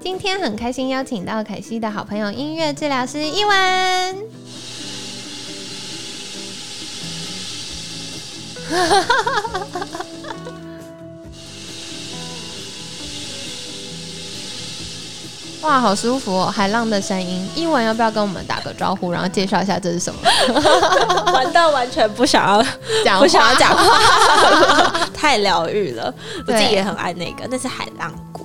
今天很开心邀请到凯西的好朋友音乐治疗师伊文。哇，好舒服哦！海浪的声音，伊文要不要跟我们打个招呼，然后介绍一下这是什么？玩到完全不想要讲，不想要讲话，太疗愈了。我自己也很爱那个，那是海浪鼓。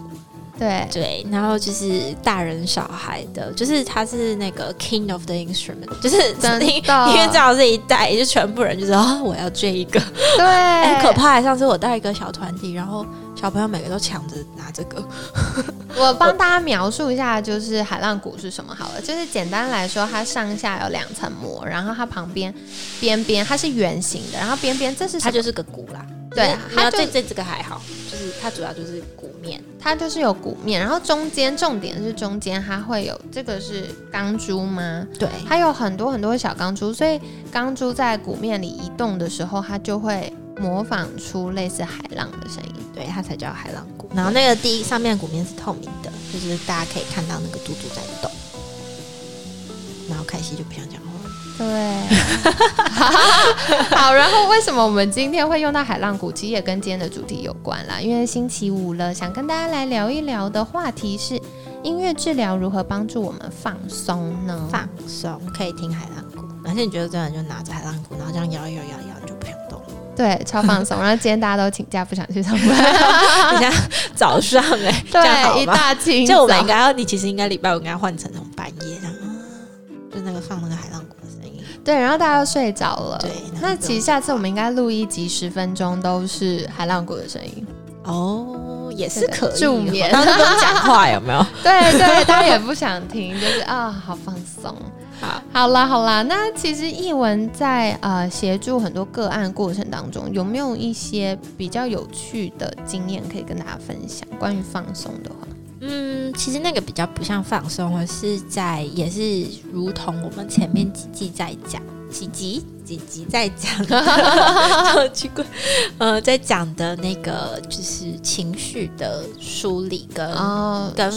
对对，然后就是大人小孩的，就是他是那个 king of the instrument，就是因因为正好这一代，就全部人就知道，我要这一个，对，很可怕。上次我带一个小团体，然后小朋友每个都抢着拿这个。我帮大家描述一下，就是海浪鼓是什么好了，就是简单来说，它上下有两层膜，然后它旁边边边它是圆形的，然后边边这是它就是个鼓啦。对，它这这这个还好，就是它主要就是鼓面，它就是有鼓面，然后中间重点是中间它会有这个是钢珠吗？对，它有很多很多小钢珠，所以钢珠在鼓面里移动的时候，它就会模仿出类似海浪的声音，对，它才叫海浪鼓。然后那个第一上面鼓面是透明的，就是大家可以看到那个嘟嘟在动。然后凯西就不想讲话。对，好，然后为什么我们今天会用到海浪鼓？其实也跟今天的主题有关啦，因为星期五了，想跟大家来聊一聊的话题是音乐治疗如何帮助我们放松呢？放松可以听海浪鼓，而且你觉得这样就拿着海浪鼓，然后这样摇摇摇摇，你就不想动了。对，超放松。然后今天大家都请假，不想去上班。人家早上哎，对，一大清，就我们应该要，你其实应该礼拜五应该换成那种半夜，然后就那个放那个海浪鼓。对，然后大家都睡着了。对，那其实下次我们应该录一集十分钟，都是海浪鼓的声音。哦，也是可以助眠，然后不用讲话，有没有？对对，大家也不想听，就是啊，好放松。好，好啦好啦，那其实译文在呃协助很多个案过程当中，有没有一些比较有趣的经验可以跟大家分享？关于放松的话。嗯，其实那个比较不像放松，而是在也是如同我们前面几季在讲几集几集在讲，好奇怪，呃，在讲的那个就是情绪的梳理跟跟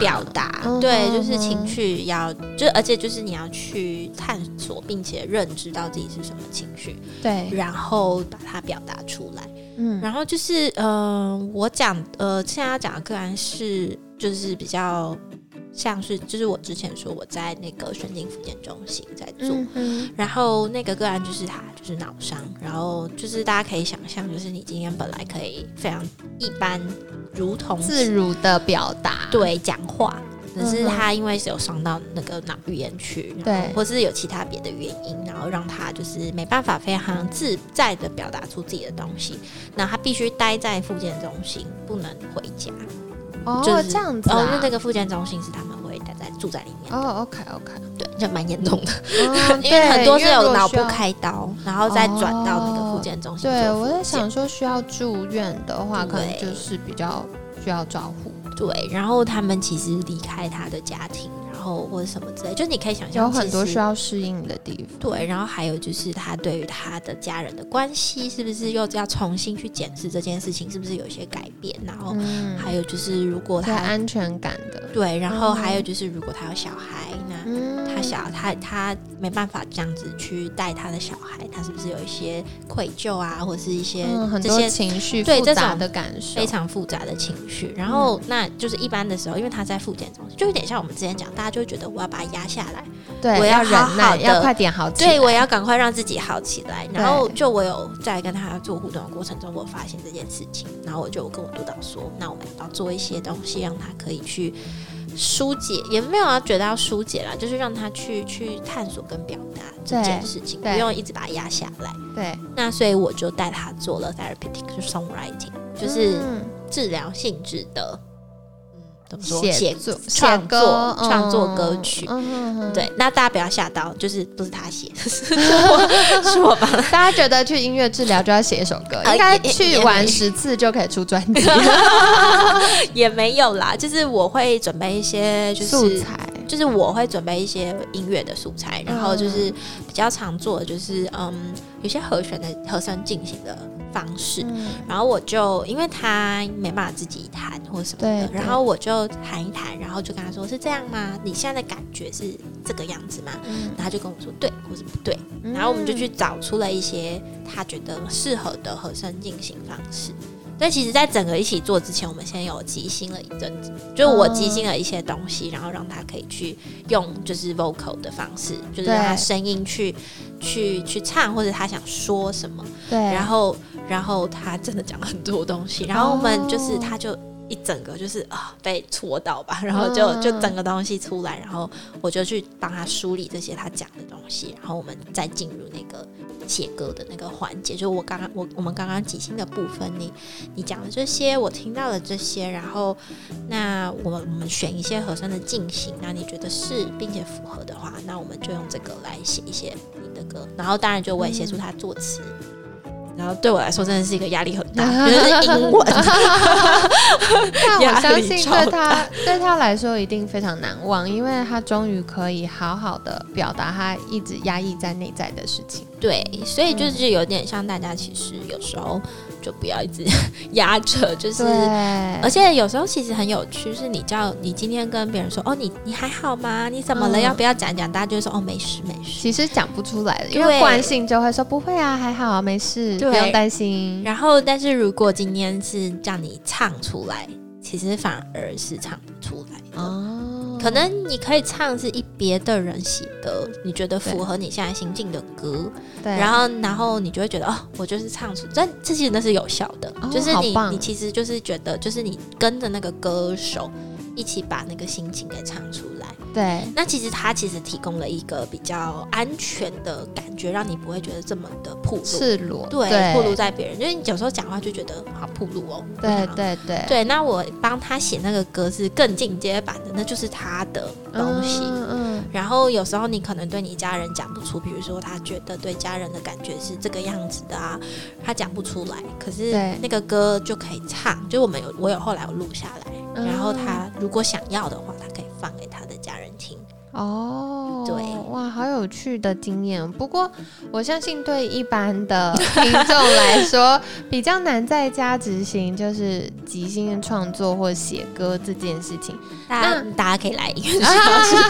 表达，对，就是情绪要就而且就是你要去探索并且认知到自己是什么情绪，对，然后把它表达出来。嗯，然后就是，呃，我讲，呃，现在要讲的个案是，就是比较像是，就是我之前说我在那个神经复健中心在做，然后那个个案就是他就是脑伤，然后就是大家可以想象，就是你今天本来可以非常一般，如同自如的表达，对，讲话。只是他因为是有伤到那个脑语言区，对，或是有其他别的原因，然后让他就是没办法非常自在的表达出自己的东西，那他必须待在复健中心，不能回家。哦，这样子，哦，因为那个复健中心是他们会待在住在里面。哦，OK OK，对，就蛮严重的，因为很多是有脑部开刀，然后再转到那个复健中心。对，我在想说需要住院的话，可能就是比较需要照护。对，然后他们其实离开他的家庭，然后或者什么之类，就你可以想象有很多需要适应的地方。对，然后还有就是他对于他的家人的关系，是不是又要重新去检视这件事情，是不是有一些改变？然后还有就是，如果他安全感的，对，然后还有就是，如果他有小孩，那他小他他没办法这样子去带他的小孩，他是不是有一些愧疚啊，或者是一些很多情绪对这种的感受，非常复杂的情绪。然后那就是一般的时候，因为他在复健中心，就有点像我们之前讲，大家就会觉得我要把它压下来，对，我要忍耐，要快点好，对，我要赶快让自己好起来。然后就我有在跟他做互动的过程中，我发现这件事情，然后我就跟我督导说，那我们要做一些东西，让他可以去疏解，也没有要觉得要疏解啦，就是让他去去探索跟表达这件事情，不用一直把它压下来。对，那所以我就带他做了 therapeutic，就是 songwriting，就是治疗性质的。写作创作创作歌曲。对，那大家不要吓到，就是不是他写，是我是我帮。大家觉得去音乐治疗就要写一首歌，应该去玩十次就可以出专辑，也没有啦。就是我会准备一些素材，就是我会准备一些音乐的素材，然后就是比较常做的就是嗯，有些和弦的和声进行的。方式，然后我就因为他没办法自己弹或什么的，然后我就弹一弹，然后就跟他说是这样吗？你现在的感觉是这个样子吗？然后他就跟我说对或是不对，然后我们就去找出了一些他觉得适合的和声进行方式。但其实，在整个一起做之前，我们先有即兴了一阵子，就是我即兴了一些东西，然后让他可以去用就是 vocal 的方式，就是让他声音去去去唱，或者他想说什么，对，然后然后他真的讲很多东西，然后我们就是他就一整个就是啊被戳到吧，然后就就整个东西出来，然后我就去帮他梳理这些他讲的东西，然后我们再进入那个。写歌的那个环节，就我刚刚我我们刚刚即兴的部分，你你讲的这些，我听到了这些，然后那我们我们选一些和声的进行，那你觉得是并且符合的话，那我们就用这个来写一些你的歌，然后当然就我也协助他作词。然后对我来说真的是一个压力很大，就是英文。但我相信对他对他来说一定非常难忘，因为他终于可以好好的表达他一直压抑在内在的事情。对，所以就是有点像大家其实有时候。就不要一直 压着，就是，而且有时候其实很有趣，是你叫你今天跟别人说，哦，你你还好吗？你怎么了？要不要讲讲？大家就会说，哦，没事没事。其实讲不出来的，因为惯性就会说不会啊，还好，没事，不用担心。然后，但是如果今天是叫你唱出来，其实反而是唱不出来的。哦。可能你可以唱是一别的人写的，你觉得符合你现在心境的歌，对，然后然后你就会觉得哦，我就是唱出，这这其实那是有效的，就是你你其实就是觉得就是你跟着那个歌手。一起把那个心情给唱出来。对，那其实他其实提供了一个比较安全的感觉，让你不会觉得这么的暴露、赤裸。对，暴露在别人，因为你有时候讲话就觉得好暴露哦。对对对对。那我帮他写那个歌是更进阶版的，那就是他的东西。嗯嗯。然后有时候你可能对你家人讲不出，比如说他觉得对家人的感觉是这个样子的啊，他讲不出来。可是那个歌就可以唱，就我们有我有后来有录下来，然后他。如果想要的话，他可以放给他的。哦，对，哇，好有趣的经验。不过，我相信对一般的听众来说，比较难在家执行，就是即兴创作或写歌这件事情。那大家可以来音乐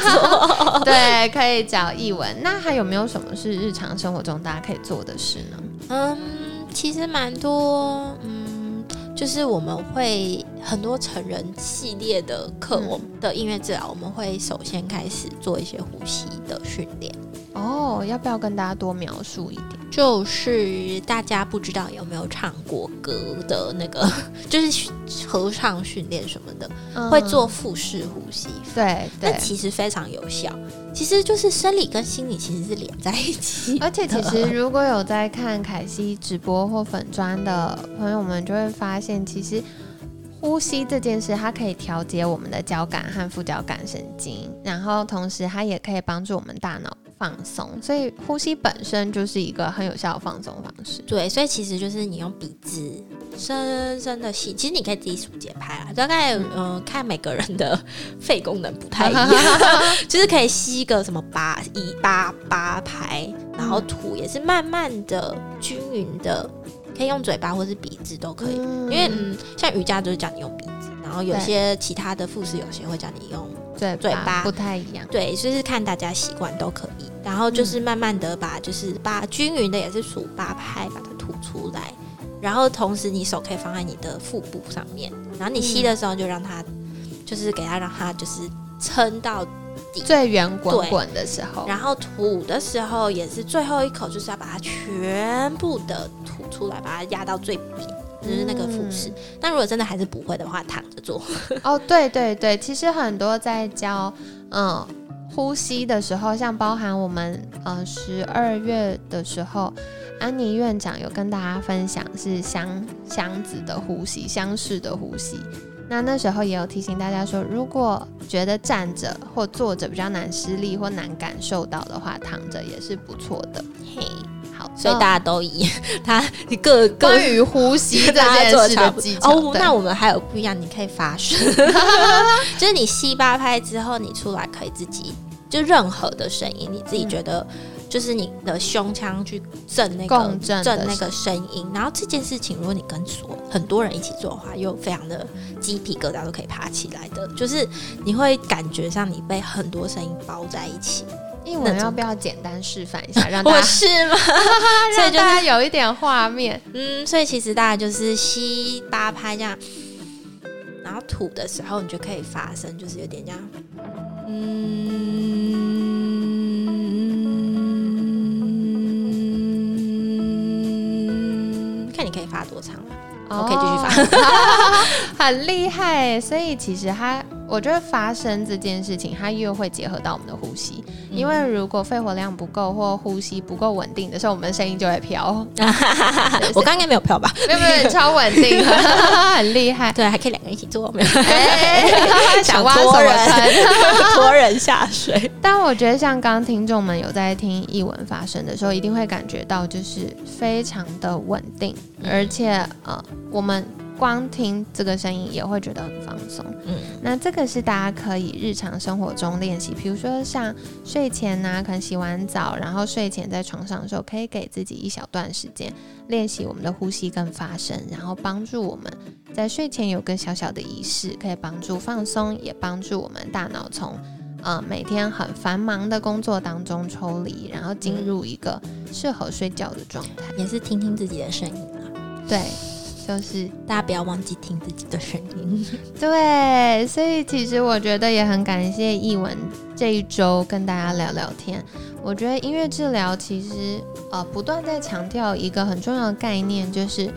做，对，可以找译文。那还有没有什么是日常生活中大家可以做的事呢？嗯，其实蛮多，嗯。就是我们会很多成人系列的课，我们的音乐治疗，我们会首先开始做一些呼吸的训练。哦，要不要跟大家多描述一点？就是大家不知道有没有唱过歌的那个，就是合唱训练什么的，会做腹式呼吸。对，那其实非常有效。其实就是生理跟心理其实是连在一起。而且其实如果有在看凯西直播或粉砖的朋友们，就会发现其实呼吸这件事，它可以调节我们的交感和副交感神经，然后同时它也可以帮助我们大脑。放松，所以呼吸本身就是一个很有效的放松方式。对，所以其实就是你用鼻子深深的吸，其实你可以自己数节拍啊，大概嗯。看每个人的肺功能不太一样，就是可以吸个什么八一八八拍，然后吐也是慢慢的均匀的，可以用嘴巴或是鼻子都可以，因为嗯像瑜伽就是叫你用鼻子，然后有些其他的副食有些会叫你用。对嘴巴不太一样，对，所以是看大家习惯都可以。然后就是慢慢的把，就是把均匀的也是数八拍把它吐出来。然后同时你手可以放在你的腹部上面，然后你吸的时候就让它，就是给它让它就是撑到底最圆滚滚的时候。然后吐的时候也是最后一口就是要把它全部的吐出来，把它压到最扁。就是那个腹式，但如果真的还是不会的话，躺着做。哦，对对对，其实很多在教嗯呼吸的时候，像包含我们呃十二月的时候，安妮院长有跟大家分享是箱箱子的呼吸，箱式的呼吸。那那时候也有提醒大家说，如果觉得站着或坐着比较难施力或难感受到的话，躺着也是不错的。嘿，好，所以大家都以 他各关于呼吸 这件事的技巧。哦，那我们还有不一样，你可以发声，就是你吸八拍之后，你出来可以自己就任何的声音，你自己觉得。就是你的胸腔去震那个震那个声音，然后这件事情，如果你跟所很多人一起做的话，又非常的鸡皮疙瘩都可以爬起来的。就是你会感觉上你被很多声音包在一起。英文要不要简单示范一下，让大家是吗？所以大家有一点画面。嗯，所以其实大家就是吸八拍这样，然后吐的时候，你就可以发声，就是有点这样，嗯。看你可以发多长吗？我可以继续发，很厉害。所以其实它。我觉得发声这件事情，它又会结合到我们的呼吸，因为如果肺活量不够或呼吸不够稳定的时候，我们的声音就会飘。我刚刚应该没有飘吧？没有没有，超稳定，很厉害。对，还可以两个人一起做，没有？想挖什么坑？拖人下水。但我觉得，像刚刚听众们有在听译文发声的时候，一定会感觉到就是非常的稳定，而且呃，我们。光听这个声音也会觉得很放松。嗯，那这个是大家可以日常生活中练习，比如说像睡前呢，可能洗完澡，然后睡前在床上的时候，可以给自己一小段时间练习我们的呼吸跟发声，然后帮助我们在睡前有个小小的仪式，可以帮助放松，也帮助我们大脑从呃每天很繁忙的工作当中抽离，然后进入一个适合睡觉的状态。也是听听自己的声音啊，对。就是大家不要忘记听自己的声音，对，所以其实我觉得也很感谢译文这一周跟大家聊聊天。我觉得音乐治疗其实呃不断在强调一个很重要的概念，就是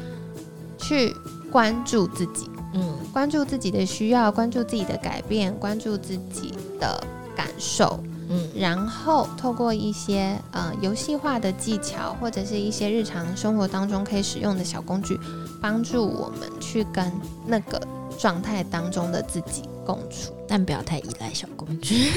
去关注自己，嗯，关注自己的需要，关注自己的改变，关注自己的感受。嗯，然后透过一些呃游戏化的技巧，或者是一些日常生活当中可以使用的小工具，帮助我们去跟那个状态当中的自己共处，但不要太依赖小工具，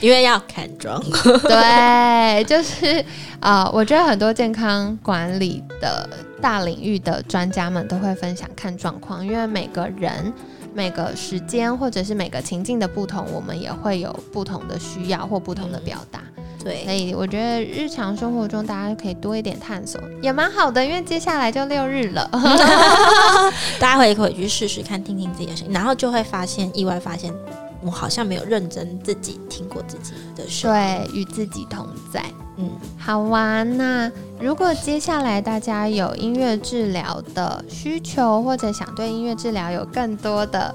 因为要看状况。对，就是啊，我觉得很多健康管理的大领域的专家们都会分享看状况，因为每个人。每个时间或者是每个情境的不同，我们也会有不同的需要或不同的表达。对，所以我觉得日常生活中大家可以多一点探索，也蛮好的。因为接下来就六日了，大家会回去试试看，听听自己的声音，然后就会发现意外发现，我好像没有认真自己听过自己的声音，对，与自己同在。嗯，好玩。那如果接下来大家有音乐治疗的需求，或者想对音乐治疗有更多的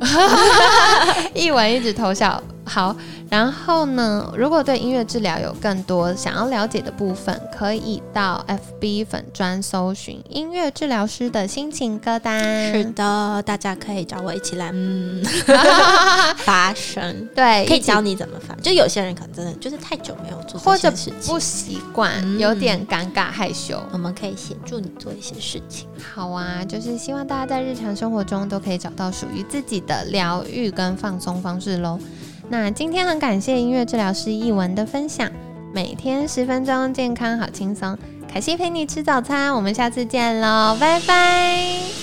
一文一直偷笑。好。然后呢？如果对音乐治疗有更多想要了解的部分，可以到 FB 粉专搜寻音乐治疗师的心情歌单。是的，大家可以找我一起来嗯 发声。对，可以教你怎么发。就有些人可能真的就是太久没有做，或者不习惯，有点尴尬害羞。我们可以协助你做一些事情。好啊，就是希望大家在日常生活中都可以找到属于自己的疗愈跟放松方式喽。那今天很感谢音乐治疗师译文的分享，每天十分钟，健康好轻松。凯西陪你吃早餐，我们下次见喽，拜拜。